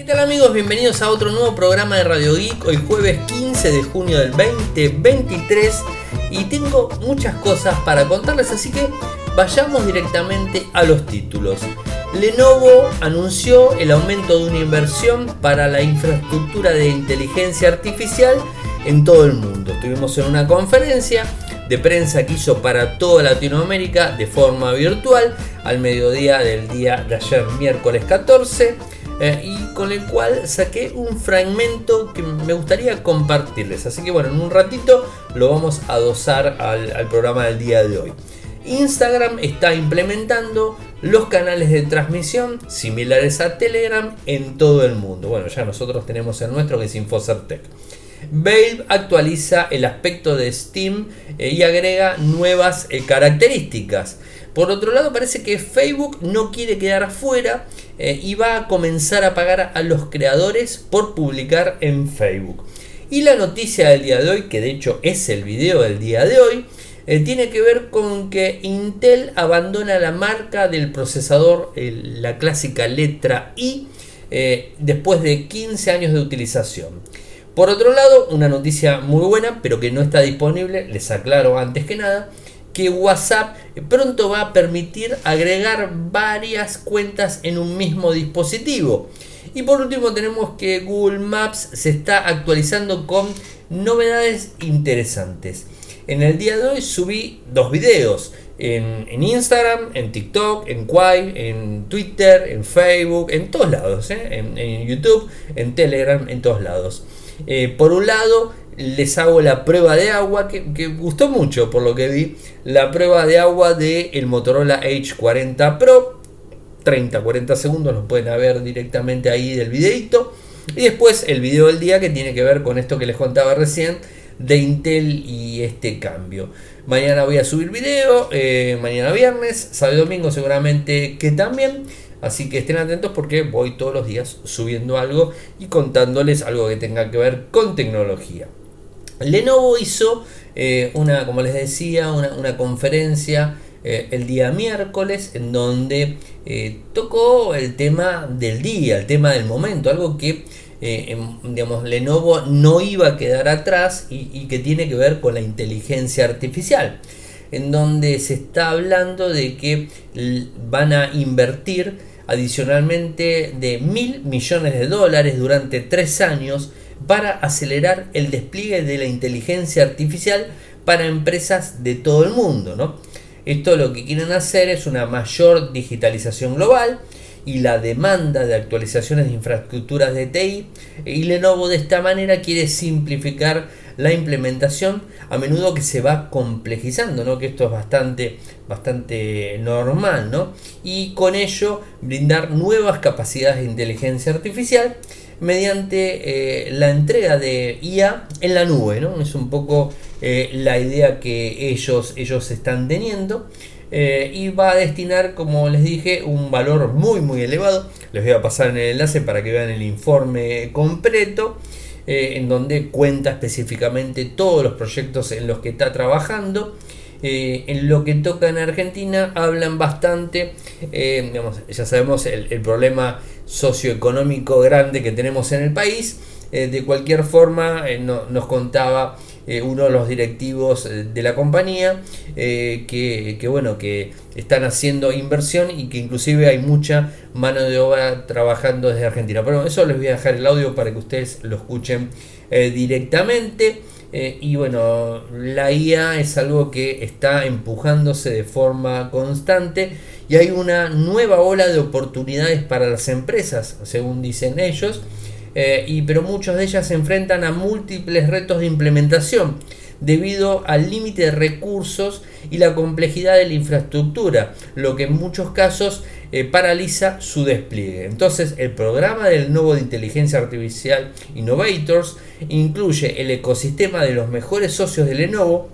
¿Qué tal amigos? Bienvenidos a otro nuevo programa de Radio Geek, hoy jueves 15 de junio del 2023 y tengo muchas cosas para contarles, así que vayamos directamente a los títulos. Lenovo anunció el aumento de una inversión para la infraestructura de inteligencia artificial en todo el mundo. Estuvimos en una conferencia de prensa que hizo para toda Latinoamérica de forma virtual al mediodía del día de ayer, miércoles 14. Eh, y con el cual saqué un fragmento que me gustaría compartirles. Así que bueno, en un ratito lo vamos a dosar al, al programa del día de hoy. Instagram está implementando los canales de transmisión similares a Telegram en todo el mundo. Bueno, ya nosotros tenemos el nuestro que es Infocertec. Valve actualiza el aspecto de Steam eh, y agrega nuevas eh, características. Por otro lado, parece que Facebook no quiere quedar afuera eh, y va a comenzar a pagar a los creadores por publicar en Facebook. Y la noticia del día de hoy, que de hecho es el video del día de hoy, tiene que ver con que Intel abandona la marca del procesador, la clásica letra I, después de 15 años de utilización. Por otro lado, una noticia muy buena, pero que no está disponible, les aclaro antes que nada, que WhatsApp pronto va a permitir agregar varias cuentas en un mismo dispositivo. Y por último tenemos que Google Maps se está actualizando con novedades interesantes. En el día de hoy subí dos videos en, Instagram, en TikTok, en Quai, en Twitter, en Facebook, en todos lados, ¿eh? en YouTube, en Telegram, en todos lados. Eh, por un lado, les hago la prueba de agua, que, gustó mucho por lo que vi, la prueba de agua del el Motorola H40 Pro. 30-40 segundos, lo pueden ver directamente ahí del videito. Y después el video del día que tiene que ver con esto que les contaba recién de Intel y este cambio. Mañana voy a subir video, eh, mañana viernes, sábado y domingo seguramente que también. Así que estén atentos porque voy todos los días subiendo algo y contándoles algo que tenga que ver con tecnología. Lenovo hizo eh, una, como les decía, una, conferencia eh, el día miércoles en donde eh, tocó el tema del día, el tema del momento, algo que digamos, Lenovo no iba a quedar atrás y que tiene que ver con la inteligencia artificial en donde se está hablando de que van a invertir adicionalmente de mil millones de dólares durante tres años para acelerar el despliegue de la inteligencia artificial para empresas de todo el mundo. ¿no? Esto lo que quieren hacer es una mayor digitalización global y la demanda de actualizaciones de infraestructuras de TI y Lenovo de esta manera quiere simplificar la implementación a menudo que se va complejizando, ¿no? que esto es bastante, bastante normal, ¿no? y con ello brindar nuevas capacidades de inteligencia artificial mediante eh, la entrega de IA en la nube. ¿no? Es un poco eh, la idea que ellos, ellos están teniendo. Eh, y va a destinar, como les dije, un valor muy muy elevado. Les voy a pasar en el enlace para que vean el informe completo. Eh, en donde cuenta específicamente todos los proyectos en los que está trabajando. Eh, en lo que toca en Argentina hablan bastante, eh, ya sabemos el, problema socioeconómico grande que tenemos en el país. de cualquier forma, nos contaba eh, uno de los directivos eh, de la compañía eh, que, bueno que están haciendo inversión y que inclusive hay mucha mano de obra trabajando desde Argentina. Pero eso les voy a dejar el audio para que ustedes lo escuchen directamente. Y bueno la IA es algo que está empujándose de forma constante y hay una nueva ola de oportunidades para las empresas según dicen ellos eh, y, pero muchas de ellas se enfrentan a múltiples retos de implementación debido al límite de recursos y la complejidad de la infraestructura, lo que en muchos casos eh, paraliza su despliegue. Entonces, el programa del nuevo de inteligencia artificial Innovators incluye el ecosistema de los mejores socios de Lenovo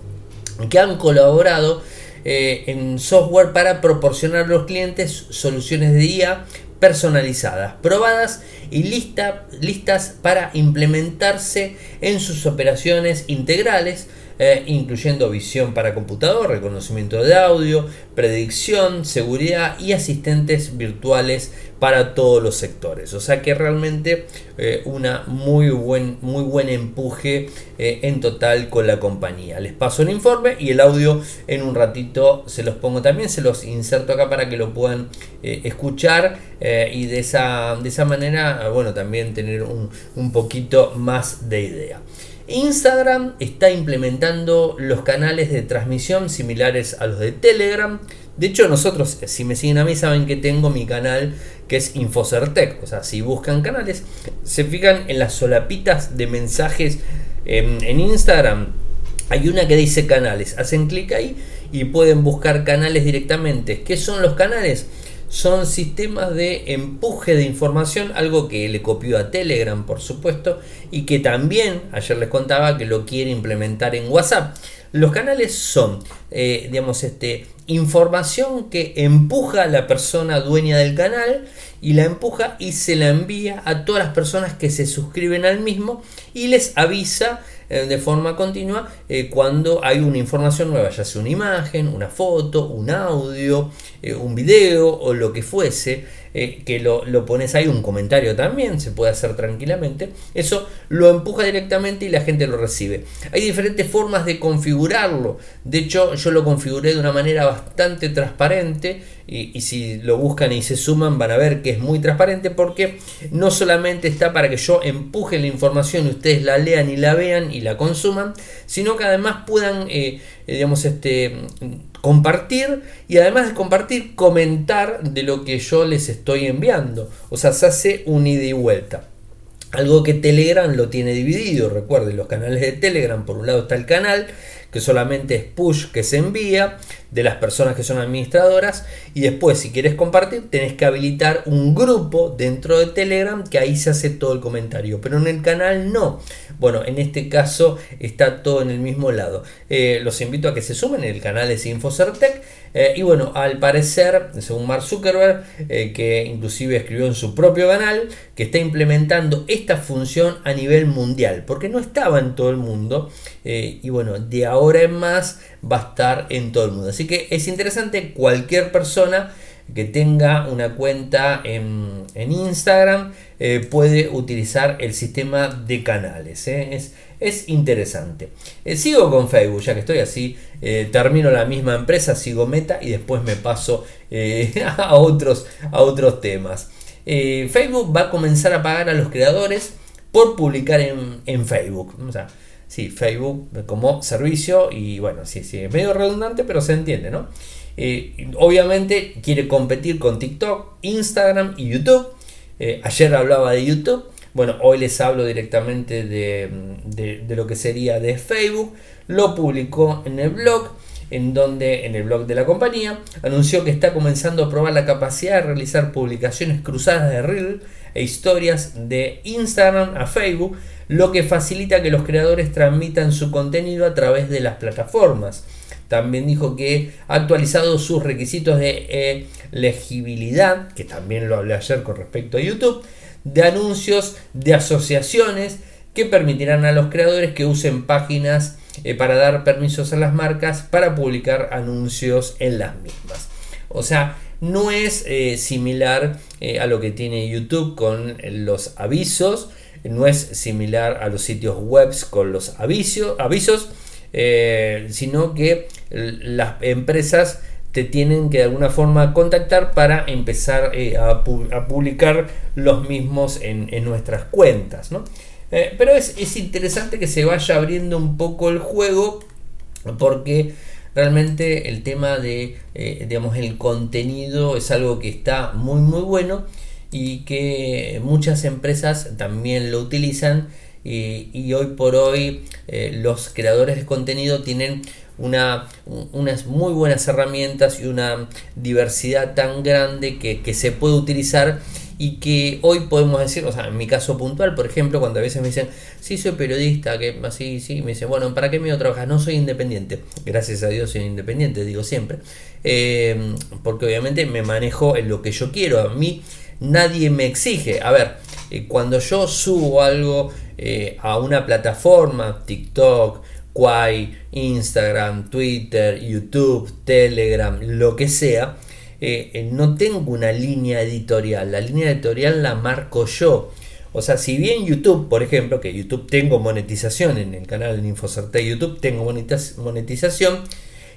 que han colaborado eh, en software para proporcionar a los clientes soluciones de IA personalizadas, probadas y listas para implementarse en sus operaciones integrales, eh, incluyendo visión para computador, reconocimiento de audio, predicción, seguridad y asistentes virtuales para todos los sectores. O sea que realmente eh, una muy buen, muy buen empuje eh, en total con la compañía. Les paso el informe y el audio en un ratito se los pongo también, se los inserto acá para que lo puedan escuchar y de esa, de esa manera, bueno, también tener un, un poquito más de idea. Instagram está implementando los canales de transmisión similares a los de Telegram. De hecho, nosotros, si me siguen a mí, saben que tengo mi canal que es Infocertec. O sea, si buscan canales, se fijan en las solapitas de mensajes en, Instagram. Hay una que dice canales. Hacen clic ahí y pueden buscar canales directamente. ¿Qué son los canales? Son sistemas de empuje de información, algo que le copió a Telegram, por supuesto, y que también ayer les contaba que lo quiere implementar en WhatsApp. Los canales son, eh, digamos, este, información que empuja a la persona dueña del canal y la empuja y se la envía a todas las personas que se suscriben al mismo y les avisa eh, de forma continua eh, cuando hay una información nueva, ya sea una imagen, una foto, un audio, eh, un video o lo que fuese, que lo, lo, pones ahí, un comentario también, se puede hacer tranquilamente, eso lo empuja directamente y la gente lo recibe. Hay diferentes formas de configurarlo, de hecho yo lo configuré de una manera bastante transparente y, si lo buscan y se suman van a ver que es muy transparente porque no solamente está para que yo empuje la información y ustedes la lean y la vean y la consuman, sino que además puedan, eh, eh, digamos, este, compartir y además de compartir, comentar de lo que yo les estoy enviando. O sea, se hace un ida y vuelta. Algo que Telegram lo tiene dividido. Recuerden, los canales de Telegram, por un lado está el canal que solamente es push que se envía de las personas que son administradoras. Y después si quieres compartir tenés que habilitar un grupo dentro de Telegram que ahí se hace todo el comentario. Pero en el canal no. Bueno en este caso está todo en el mismo lado. Eh, los invito a que se sumen el canal es Infocertec eh, y bueno al parecer según Mark Zuckerberg eh, que inclusive escribió en su propio canal que está implementando esta función a nivel mundial porque no estaba en todo el mundo y bueno de ahora en más va a estar en todo el mundo. Así que es interesante cualquier persona que tenga una cuenta en, Instagram eh, puede utilizar el sistema de canales. ¿eh? Es, es, interesante. Eh, sigo con Facebook, ya que estoy así. termino la misma empresa, sigo Meta y después me paso a, otros, a otros temas. Facebook va a comenzar a pagar a los creadores por publicar en, en Facebook. O sea, Sí, Facebook como servicio y bueno, sí, sí, es medio redundante, pero se entiende, ¿no? Eh, obviamente quiere competir con TikTok, Instagram y YouTube. Eh, ayer hablaba de YouTube. Bueno, hoy les hablo directamente de, de, lo que sería de Facebook. Lo publicó en el blog, en donde, en el blog de la compañía, anunció que está comenzando a probar la capacidad de realizar publicaciones cruzadas de Reel e historias de Instagram a Facebook lo que facilita que los creadores transmitan su contenido a través de las plataformas. También dijo que ha actualizado sus requisitos de elegibilidad, que también lo hablé ayer con respecto a YouTube, de anuncios de asociaciones que permitirán a los creadores que usen páginas eh, para dar permisos a las marcas para publicar anuncios en las mismas. O sea, no es eh, similar eh, a lo que tiene YouTube con los avisos, no es similar a los sitios web con los avisos, eh, sino que las empresas te tienen que de alguna forma contactar para empezar eh, a, publicar los mismos en, nuestras cuentas. Eh, pero es, interesante que se vaya abriendo un poco el juego porque realmente el tema de digamos el contenido es algo que está muy muy bueno y que muchas empresas también lo utilizan y, hoy por hoy eh, los creadores de contenido tienen una, unas muy buenas herramientas y una diversidad tan grande que, se puede utilizar y que hoy podemos decir, o sea, en mi caso puntual, por ejemplo, cuando a veces me dicen, sí, soy periodista, que así, sí, me dicen, bueno, ¿para qué me voy a trabajar? No soy independiente. Gracias a Dios soy independiente, digo siempre. Eh, porque obviamente me manejo en lo que yo quiero. A mí nadie me exige. A ver, eh, cuando yo subo algo eh, a una plataforma, TikTok, Quai, Instagram, Twitter, YouTube, Telegram, lo que sea, no tengo una línea editorial, la línea editorial la marco yo. O sea, si bien YouTube, por ejemplo, que YouTube tengo monetización en el canal de Infocerte YouTube, tengo monetización,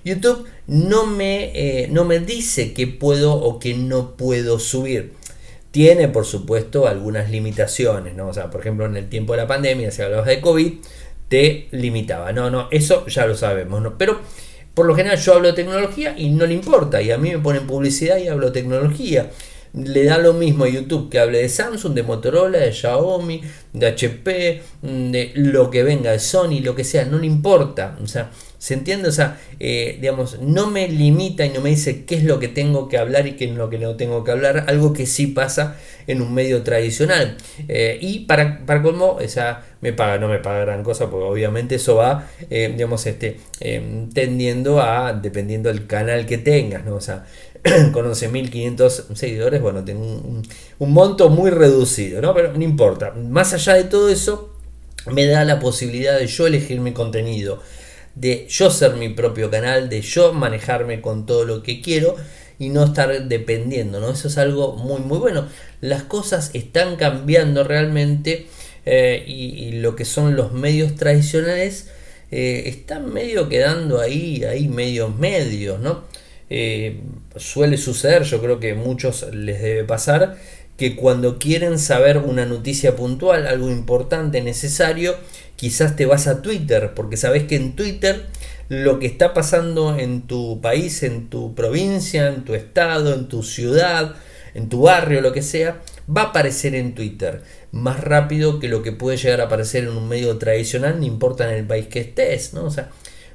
YouTube no me, eh, no me dice que puedo o que no puedo subir. Tiene, por supuesto, algunas limitaciones, ¿no? O sea, por ejemplo, en el tiempo de la pandemia, si hablabas de COVID, te limitaba. No, no, eso ya lo sabemos, ¿no? Pero por lo general yo hablo de tecnología y no le importa. Y a mí me ponen publicidad y hablo de tecnología le da lo mismo a YouTube que hable de Samsung, de Motorola, de Xiaomi, de HP, de lo que venga, de Sony, lo que sea, no le importa. O sea, ¿se entiende? O sea, eh, digamos, no me limita y no me dice qué es lo que tengo que hablar y qué es lo que no tengo que hablar, algo que sí pasa en un medio tradicional. Eh, y para, para colmo, esa me paga, no me paga gran cosa, porque obviamente eso va, eh, digamos, este, tendiendo a, dependiendo del canal que tengas, ¿no? O sea, con 11.500 seguidores, bueno, tengo un, monto muy reducido, ¿no? Pero no importa. Más allá de todo eso, me da la posibilidad de yo elegir mi contenido, de yo ser mi propio canal, de yo manejarme con todo lo que quiero y no estar dependiendo, ¿no? Eso es algo muy, muy bueno. Las cosas están cambiando realmente eh, y, lo que son los medios tradicionales eh, están medio quedando ahí, ahí medios medios, ¿no? Eh, suele suceder, yo creo que muchos les debe pasar, que cuando quieren saber una noticia puntual, algo importante, necesario, quizás te vas a Twitter, porque sabes que en Twitter lo que está pasando en tu país, en tu provincia, en tu estado, en tu ciudad, en tu barrio, lo que sea, va a aparecer en Twitter más rápido que lo que puede llegar a aparecer en un medio tradicional, no importa en el país que estés, ¿no?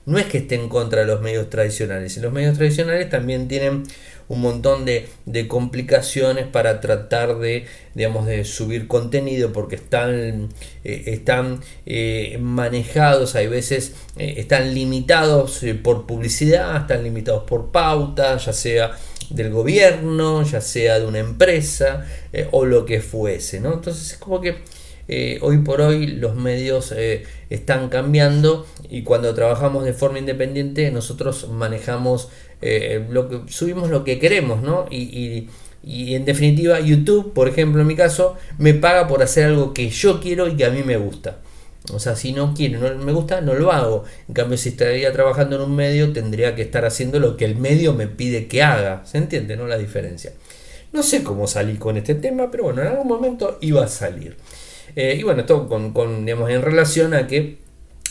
No es que esté en contra de los medios tradicionales. Los medios tradicionales también tienen un montón de, complicaciones para tratar de, digamos, de subir contenido porque están, eh, están eh, manejados, hay veces eh, están limitados por publicidad, están limitados por pauta, ya sea del gobierno, ya sea de una empresa o lo que fuese, ¿no? Entonces es como que eh, hoy por hoy los medios eh, están cambiando y cuando trabajamos de forma independiente nosotros manejamos eh, lo subimos lo que queremos ¿no? y, en definitiva YouTube por ejemplo en mi caso me paga por hacer algo que yo quiero y que a mí me gusta o sea, si no quiero, no me gusta, no lo hago. En cambio, si estaría trabajando en un medio, tendría que estar haciendo lo que el medio me pide que haga. ¿Se entiende, no? La diferencia. No sé cómo salí con este tema, pero bueno, en algún momento iba a salir. Eh, y bueno, esto con, digamos, en relación a que,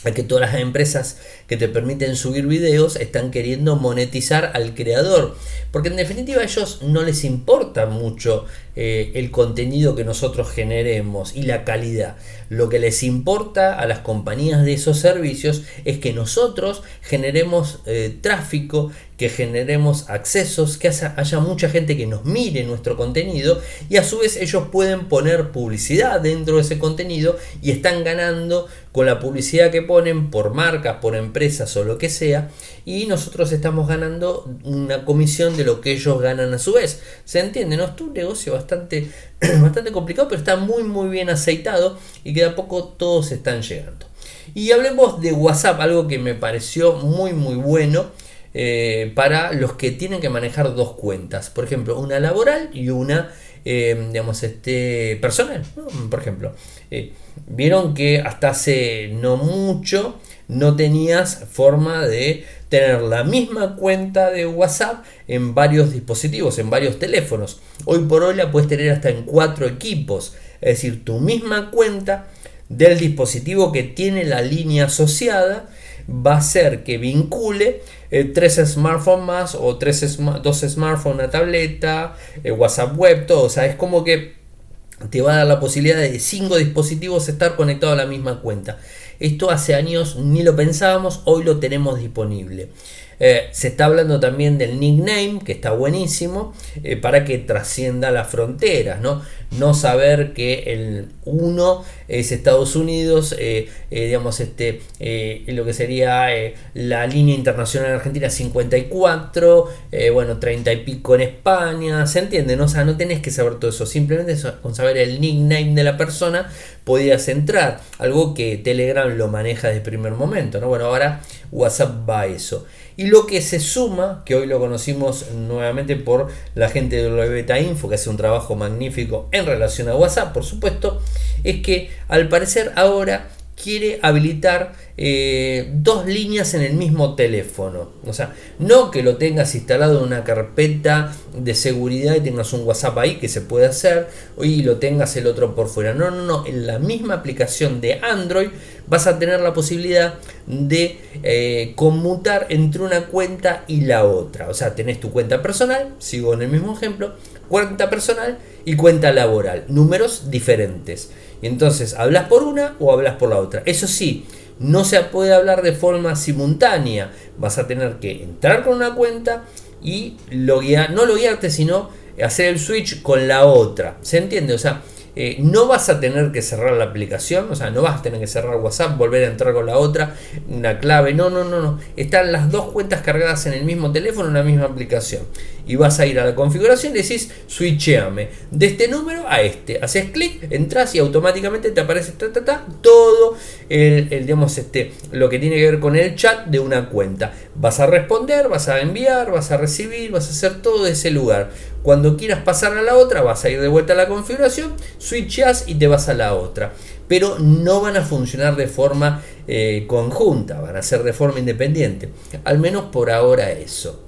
a que todas las empresas que te permiten subir videos están queriendo monetizar al creador. Porque en definitiva a ellos no les importa mucho eh, el contenido que nosotros generemos y la calidad. Lo que les importa a las compañías de esos servicios es que nosotros generemos eh, tráfico, que generemos accesos, que haya, mucha gente que nos mire nuestro contenido y a su vez ellos pueden poner publicidad dentro de ese contenido y están ganando con la publicidad que ponen por marcas, por empresas o lo que sea y nosotros estamos ganando una comisión de lo que ellos ganan a su vez. ¿Se entiende? ¿No? Es un negocio bastante, bastante complicado pero está muy muy bien aceitado y que de a poco todos están llegando. Y hablemos de WhatsApp, algo que me pareció muy muy bueno eh, para los que tienen que manejar dos cuentas. Por ejemplo, una laboral y una, eh, digamos, este, personal. Por ejemplo, eh, vieron que hasta hace no mucho no tenías forma de tener la misma cuenta de WhatsApp en varios dispositivos, en varios teléfonos. Hoy por hoy la puedes tener hasta en cuatro equipos. Es decir, tu misma cuenta del dispositivo que tiene la línea asociada va a ser que vincule eh, tres smartphones más o tres dos smartphones, una tableta, eh, WhatsApp web, todo. O sea, es como que te va a dar la posibilidad de cinco dispositivos estar conectados a la misma cuenta. Esto hace años ni lo pensábamos, hoy lo tenemos disponible. Eh, se está hablando también del nickname, que está buenísimo, eh, para que trascienda las fronteras, ¿no? No saber que el 1 es Estados Unidos, eh, digamos, este, lo que sería la línea internacional en Argentina 54, bueno, 30 y pico en España, ¿se entiende? ¿no? O sea, no tenés que saber todo eso, simplemente con saber el nickname de la persona podías entrar, algo que Telegram lo maneja desde el primer momento, ¿no? Bueno, ahora WhatsApp va a eso. Y lo que se suma, que hoy lo conocimos nuevamente por la gente de Beta Info, que hace un trabajo magnífico en relación a WhatsApp, por supuesto, es que al parecer ahora quiere habilitar eh, dos líneas en el mismo teléfono. O sea, no que lo tengas instalado en una carpeta de seguridad y tengas un WhatsApp ahí que se puede hacer y lo tengas el otro por fuera. No, no, no. En la misma aplicación de Android vas a tener la posibilidad de eh, conmutar entre una cuenta y la otra. O sea, tenés tu cuenta personal, sigo en el mismo ejemplo, cuenta personal y cuenta laboral. Números diferentes. Y entonces, ¿hablas por una o hablas por la otra? Eso sí, no se puede hablar de forma simultánea. Vas a tener que entrar con una cuenta y loguear, no loguearte, sino hacer el switch con la otra. ¿Se entiende? O sea, eh, no vas a tener que cerrar la aplicación, o sea, no vas a tener que cerrar WhatsApp, volver a entrar con la otra, una clave, no, no, no, no. Están las dos cuentas cargadas en el mismo teléfono, en la misma aplicación. Y vas a ir a la configuración y decís, switcheame de este número a este. Haces clic, entras y automáticamente te aparece todo el, digamos, este, lo que tiene que ver con el chat de una cuenta. Vas a responder, vas a enviar, vas a recibir, vas a hacer todo de ese lugar. Cuando quieras pasar a la otra, vas a ir de vuelta a la configuración, switchas y te vas a la otra. Pero no van a funcionar de forma eh, conjunta, van a ser de forma independiente. Al menos por ahora eso.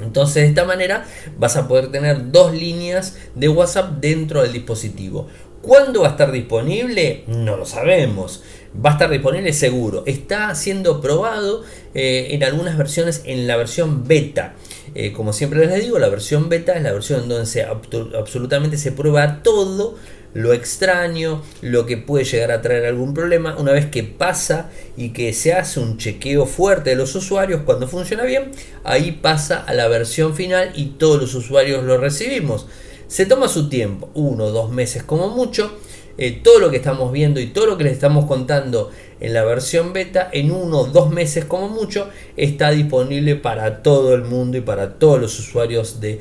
Entonces de esta manera vas a poder tener dos líneas de WhatsApp dentro del dispositivo. ¿Cuándo va a estar disponible? No lo sabemos. Va a estar disponible seguro. Está siendo probado eh, en algunas versiones en la versión beta. Eh, como siempre les digo, la versión beta es la versión donde se, absolutamente se prueba todo lo extraño, lo que puede llegar a traer algún problema. Una vez que pasa y que se hace un chequeo fuerte de los usuarios cuando funciona bien, ahí pasa a la versión final y todos los usuarios lo recibimos. Se toma su tiempo, uno o dos meses como mucho. Eh, todo lo que estamos viendo y todo lo que les estamos contando en la versión beta, en uno o dos meses como mucho, está disponible para todo el mundo y para todos los usuarios de,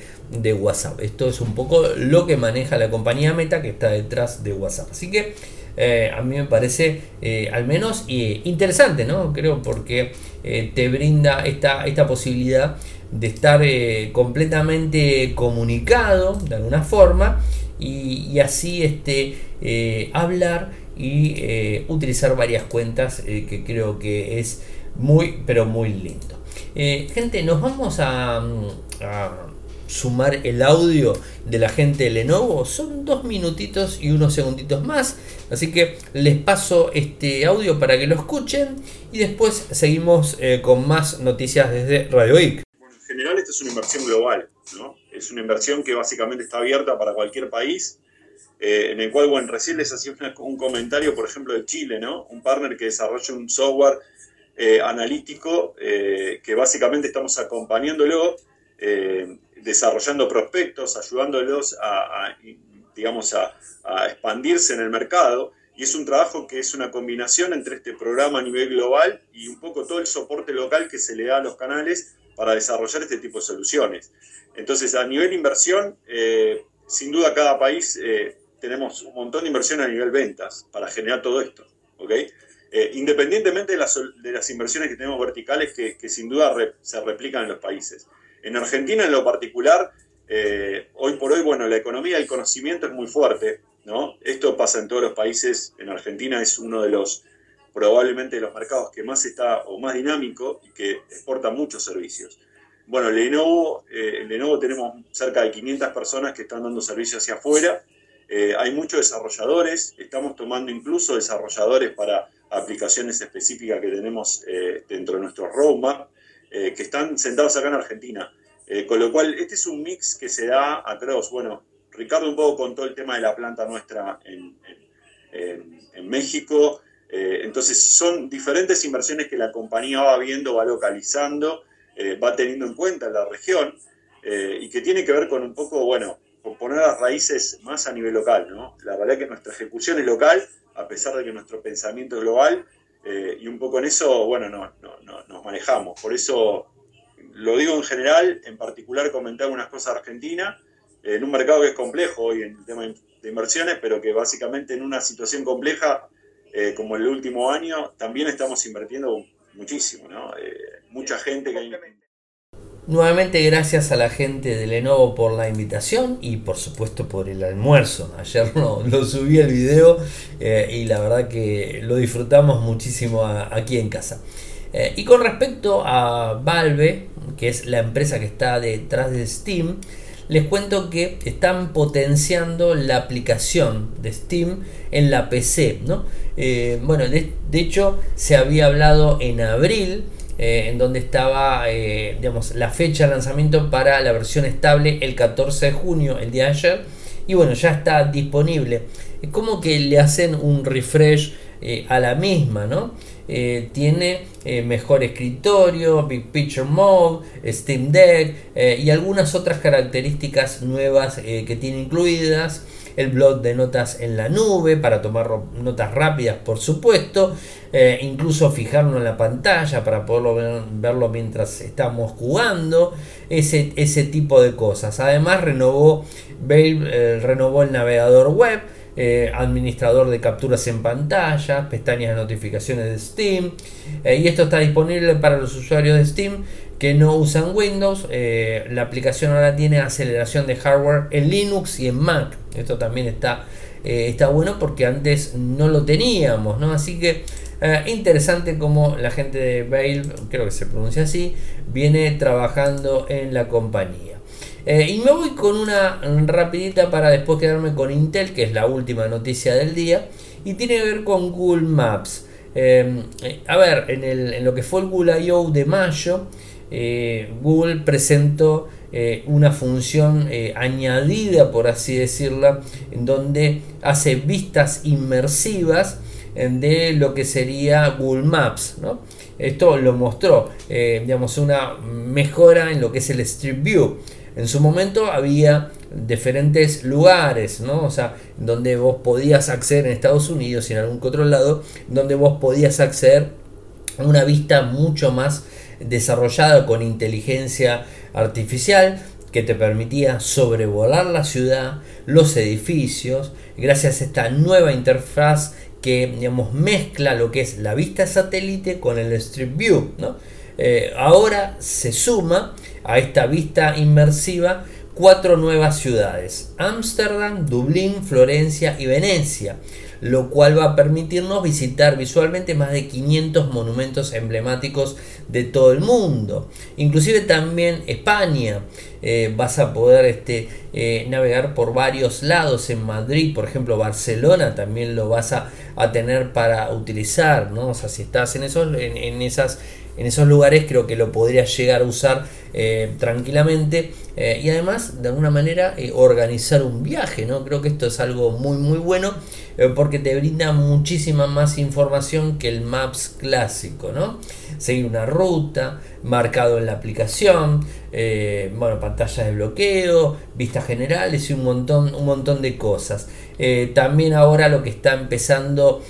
WhatsApp. Esto es un poco lo que maneja la compañía Meta que está detrás de WhatsApp. Así que eh, a mí me parece eh, al menos interesante, ¿no? Creo porque te brinda esta, esta posibilidad de estar completamente comunicado de alguna forma y, así este, hablar y eh, utilizar varias cuentas eh, que creo que es muy pero muy lindo. Eh, gente nos vamos a, a, sumar el audio de la gente de Lenovo. Son dos minutitos y unos segunditos más así que les paso este audio para que lo escuchen y después seguimos con más noticias desde Radio IC en general esta es una inversión global ¿no? Es una inversión que básicamente está abierta para cualquier país eh, en el cual, bueno, recién les hacía un comentario, por ejemplo, de Chile, ¿no? Un partner que desarrolla un software eh, analítico eh, que básicamente estamos acompañándolo, desarrollando prospectos, ayudándolos a, digamos, a, expandirse en el mercado. Y es un trabajo que es una combinación entre este programa a nivel global y un poco todo el soporte local que se le da a los canales para desarrollar este tipo de soluciones. Entonces, a nivel inversión, sin duda cada país tenemos un montón de inversión a nivel ventas para generar todo esto. Eh, independientemente de las, inversiones que tenemos verticales que, que sin duda se replican en los países. En Argentina en lo particular, eh, hoy por hoy, bueno, la economía del conocimiento es muy fuerte, ¿no? Esto pasa en todos los países, en Argentina es uno de los, probablemente de los mercados que más está o más dinámico y que exporta muchos servicios. Bueno, Lenovo, eh, en Lenovo tenemos cerca de 500 personas que están dando servicios hacia afuera, eh, hay muchos desarrolladores, estamos tomando incluso desarrolladores para aplicaciones específicas que tenemos eh, dentro de nuestro roadmap, eh, que están sentados acá en Argentina. con lo cual, este es un mix que se da a cross. Bueno, Ricardo un poco con todo el tema de la planta nuestra en México. Entonces, son diferentes inversiones que la compañía va viendo, va localizando, va teniendo en cuenta en la región y que tiene que ver con un poco, bueno, poner las raíces más a nivel local, ¿no? La verdad que nuestra ejecución es local, a pesar de que nuestro pensamiento es global, eh, y un poco en eso, bueno, no, no, nos manejamos. Por eso lo digo en general, en particular comentar unas cosas de Argentina, en un mercado que es complejo hoy en el tema de inversiones, pero que básicamente en una situación compleja eh, como el último año, también estamos invirtiendo muchísimo, ¿no? Eh, mucha gente que... Nuevamente gracias a la gente de Lenovo por la invitación y por supuesto por el almuerzo. Ayer no, lo subí el video eh, y la verdad que lo disfrutamos muchísimo aquí en casa. Eh, y con respecto a Valve, que es la empresa que está detrás de Steam, les cuento que están potenciando la aplicación de Steam en la PC. ¿no? Eh, bueno, de, hecho se había hablado en abril. Eh, en donde estaba digamos, la fecha de lanzamiento para la versión estable el 14 de junio, el día de ayer. Y bueno, ya está disponible. Como que le hacen un refresh a la misma, ¿no? Eh, tiene eh, mejor escritorio, Big Picture Mode, Steam Deck eh, y algunas otras características nuevas que tiene incluidas. El blog de notas en la nube para tomar notas rápidas, por supuesto. incluso fijarlo en la pantalla para poderlo verlo mientras estamos jugando. Ese, ese tipo de cosas. Además, renovó, renovó el navegador web eh, administrador de capturas en pantalla, pestañas de notificaciones de Steam. Eh, y esto está disponible para los usuarios de Steam que no usan Windows. Eh, la aplicación ahora tiene aceleración de hardware en Linux y en Mac. Esto también está, está bueno porque antes no lo teníamos, ¿no? Así que interesante como la gente de Valve, creo que se pronuncia así, viene trabajando en la compañía. Eh, y me voy con una rapidita para después quedarme con Intel, que es la última noticia del día, y tiene que ver con Google Maps. Em, eh, a ver, en, lo que fue el Google I.O. de mayo, eh, Google presentó una función añadida, por así decirla, en donde hace vistas inmersivas de lo que sería Google Maps. Esto lo mostró, digamos, una mejora en lo que es el Street View. En su momento había diferentes lugares, ¿no? O sea, donde vos podías acceder en Estados Unidos y en algún otro lado, donde vos podías acceder a una vista mucho más desarrollada con inteligencia artificial que te permitía sobrevolar la ciudad, los edificios, gracias a esta nueva interfaz que digamos, mezcla lo que es la vista satélite con el Street View. ¿no? Eh, ahora se suma a esta vista inmersiva cuatro nuevas ciudades, Ámsterdam, Dublín, Florencia y Venecia, lo cual va a permitirnos visitar visualmente más de 500 monumentos emblemáticos de todo el mundo, inclusive también España. Eh, vas a poder este, eh, navegar por varios lados en Madrid, por ejemplo Barcelona también lo vas a, tener para utilizar, ¿no? O sea, si estás en, esos, en esas en esos lugares creo que lo podrías llegar a usar eh, tranquilamente eh, y además de alguna manera eh, organizar un viaje no creo que esto es algo muy muy bueno porque te brinda muchísima más información que el maps clásico no seguir una ruta marcado en la aplicación bueno pantalla de bloqueo vistas generales y un montón un montón de cosas. También ahora lo que está empezando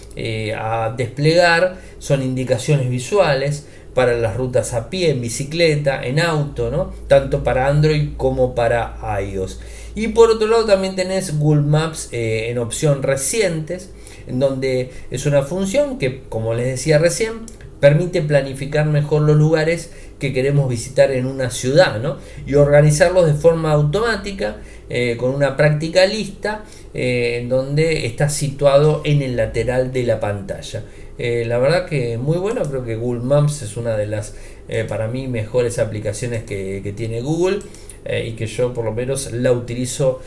a desplegar son indicaciones visuales para las rutas a pie, en bicicleta, en auto, ¿no? Tanto para Android como para iOS. Y por otro lado también tenés Google Maps eh, en opción recientes, en donde es una función que, como les decía recién, permite planificar mejor los lugares que queremos visitar en una ciudad ¿no? y organizarlos de forma automática eh, con una práctica lista eh, donde está situado en el lateral de la pantalla. Eh, la verdad que muy bueno, creo que Google Maps es una de las eh, para mí mejores aplicaciones que, tiene Google eh, y que yo por lo menos la utilizo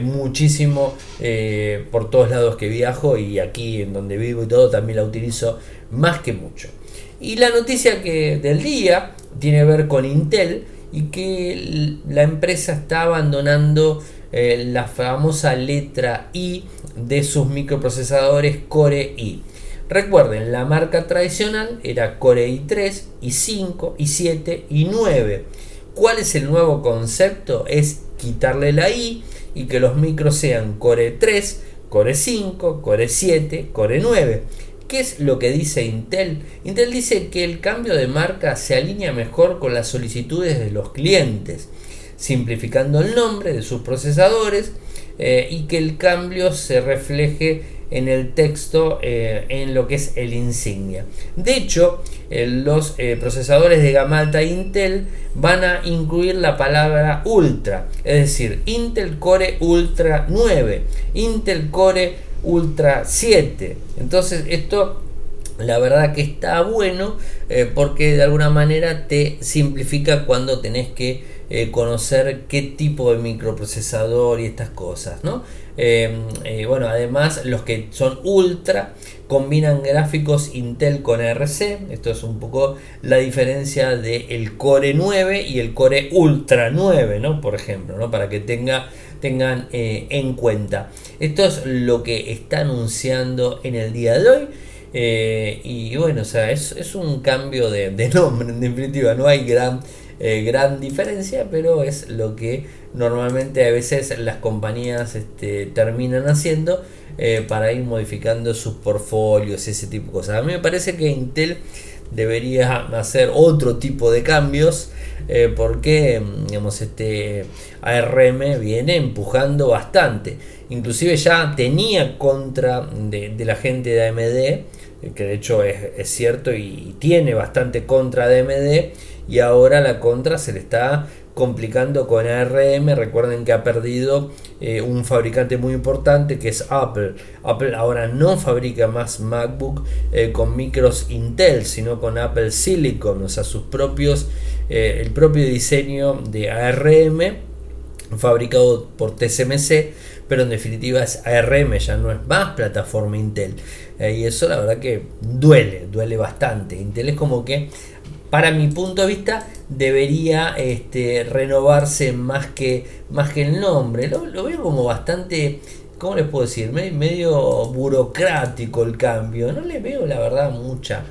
muchísimo por todos lados que viajo y aquí en donde vivo y todo también la utilizo más que mucho. Y la noticia que del día tiene que ver con Intel y que la empresa está abandonando la famosa letra I de sus microprocesadores Core I. Recuerden, la marca tradicional era Core i3, i5, i7 y 9. ¿Cuál es el nuevo concepto? Es quitarle la i y que los micros sean Core 3, Core 5, Core 7, Core 9. ¿Qué es lo que dice Intel? Intel dice que el cambio de marca se alinea mejor con las solicitudes de los clientes, simplificando el nombre de sus procesadores y que el cambio se refleje en el texto en lo que es el insignia. De hecho, los procesadores de gama alta Intel van a incluir la palabra ultra, es decir, Intel Core Ultra 9, Intel Core Ultra 7. Entonces esto la verdad que está bueno eh, porque de alguna manera te simplifica cuando tenés que eh, conocer qué tipo de microprocesador y estas cosas, ¿no? Em, eh, bueno, además los que son ultra combinan gráficos Intel con RC. Esto es un poco la diferencia del el Core 9 y el Core Ultra 9, ¿no? Por ejemplo, ¿no? Para que tenga tengan en cuenta. Esto es lo que está anunciando en el día de hoy. Eh, y bueno, o sea, es, un cambio de, nombre, en definitiva, no hay gran, eh, gran diferencia, pero es lo que normalmente a veces las compañías este, terminan haciendo eh, para ir modificando sus portfolios, ese tipo de cosas. A mí me parece que Intel debería hacer otro tipo de cambios porque digamos, este ARM viene empujando bastante inclusive ya tenía contra de la gente de AMD que de hecho es, cierto y tiene bastante contra de AMD y ahora la contra se le está complicando con ARM. Recuerden que ha perdido eh, un fabricante muy importante que es Apple. Apple ahora no fabrica más MacBook eh, con micros Intel, sino con Apple Silicon, o sea, sus propios, eh, el propio diseño de ARM fabricado por TSMC pero en definitiva es ARM, ya no es más plataforma Intel. Y eso la verdad que duele, duele bastante. Intel es como que, para mi punto de vista, debería este, renovarse más que, más que el nombre. Lo, lo veo como bastante... ¿Cómo les puedo decir? Medio burocrático el cambio. No le veo la verdad mucha,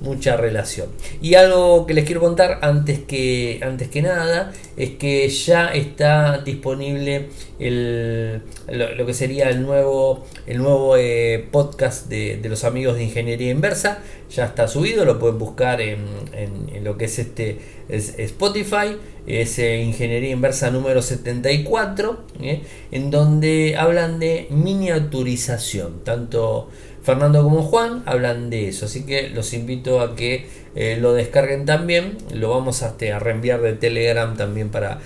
mucha relación. Y algo que les quiero contar antes que, antes que nada es que ya está disponible el, lo, que sería el nuevo, el nuevo eh, podcast de, los amigos de Ingeniería Inversa. Ya está subido, lo pueden buscar en, en, lo que es este Spotify. Es eh, Ingeniería Inversa número 74, eh, en donde hablan de miniaturización, tanto Fernando como Juan hablan de eso, así que los invito a que eh, lo descarguen también. Lo vamos a, este, a reenviar de Telegram también para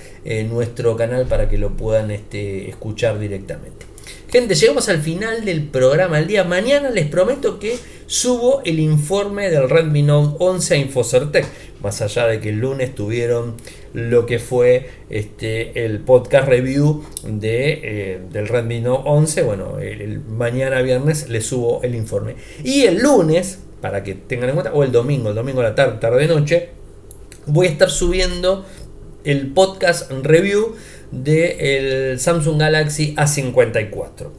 nuestro canal para que lo puedan este, escuchar directamente. Gente, llegamos al final del programa el día. Mañana les prometo que subo el informe del Redmi Note 11 a Infocertec. Más allá de que el lunes tuvieron lo que fue este, el podcast review de, eh, del Redmi Note 11. Bueno, el, mañana viernes les subo el informe. Y el lunes, para que tengan en cuenta, o el domingo, el domingo a la tarde, tarde noche, voy a estar subiendo el podcast review del Samsung Galaxy A54.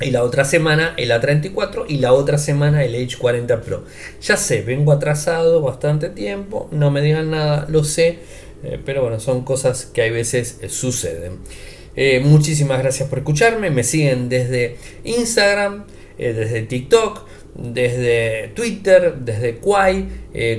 Y la otra semana el A34 y la otra semana el H40 Pro. Ya sé, vengo atrasado bastante tiempo, no me digan nada, lo sé, eh, pero bueno, son cosas que hay veces eh, suceden. Eh, muchísimas gracias por escucharme, me siguen desde Instagram, desde TikTok, desde Twitter, desde Quai,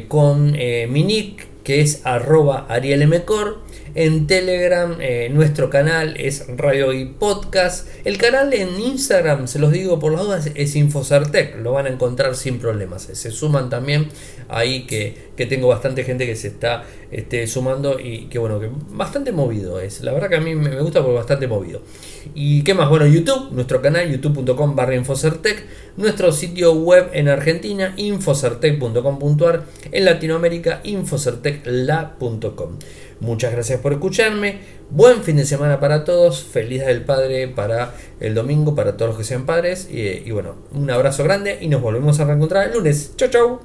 con mi nick que es arroba arielmcor en Telegram, eh, nuestro canal es Radio y Podcast. El canal en Instagram, se los digo por las dudas, es Infocertec. Lo van a encontrar sin problemas. Se suman también ahí que, tengo bastante gente que se está este, sumando y que bueno, que bastante movido es. La verdad que a mí me gusta porque bastante movido. ¿Y qué más? Bueno, YouTube, nuestro canal, youtube.com barra Infocertec. Nuestro sitio web en Argentina, infocertec.com.ar. En Latinoamérica, infocertecla.com. Muchas gracias por escucharme. Buen fin de semana para todos. Feliz del Padre para el domingo, para todos los que sean padres. Y, y bueno, un abrazo grande y nos volvemos a reencontrar el lunes. Chau, chau.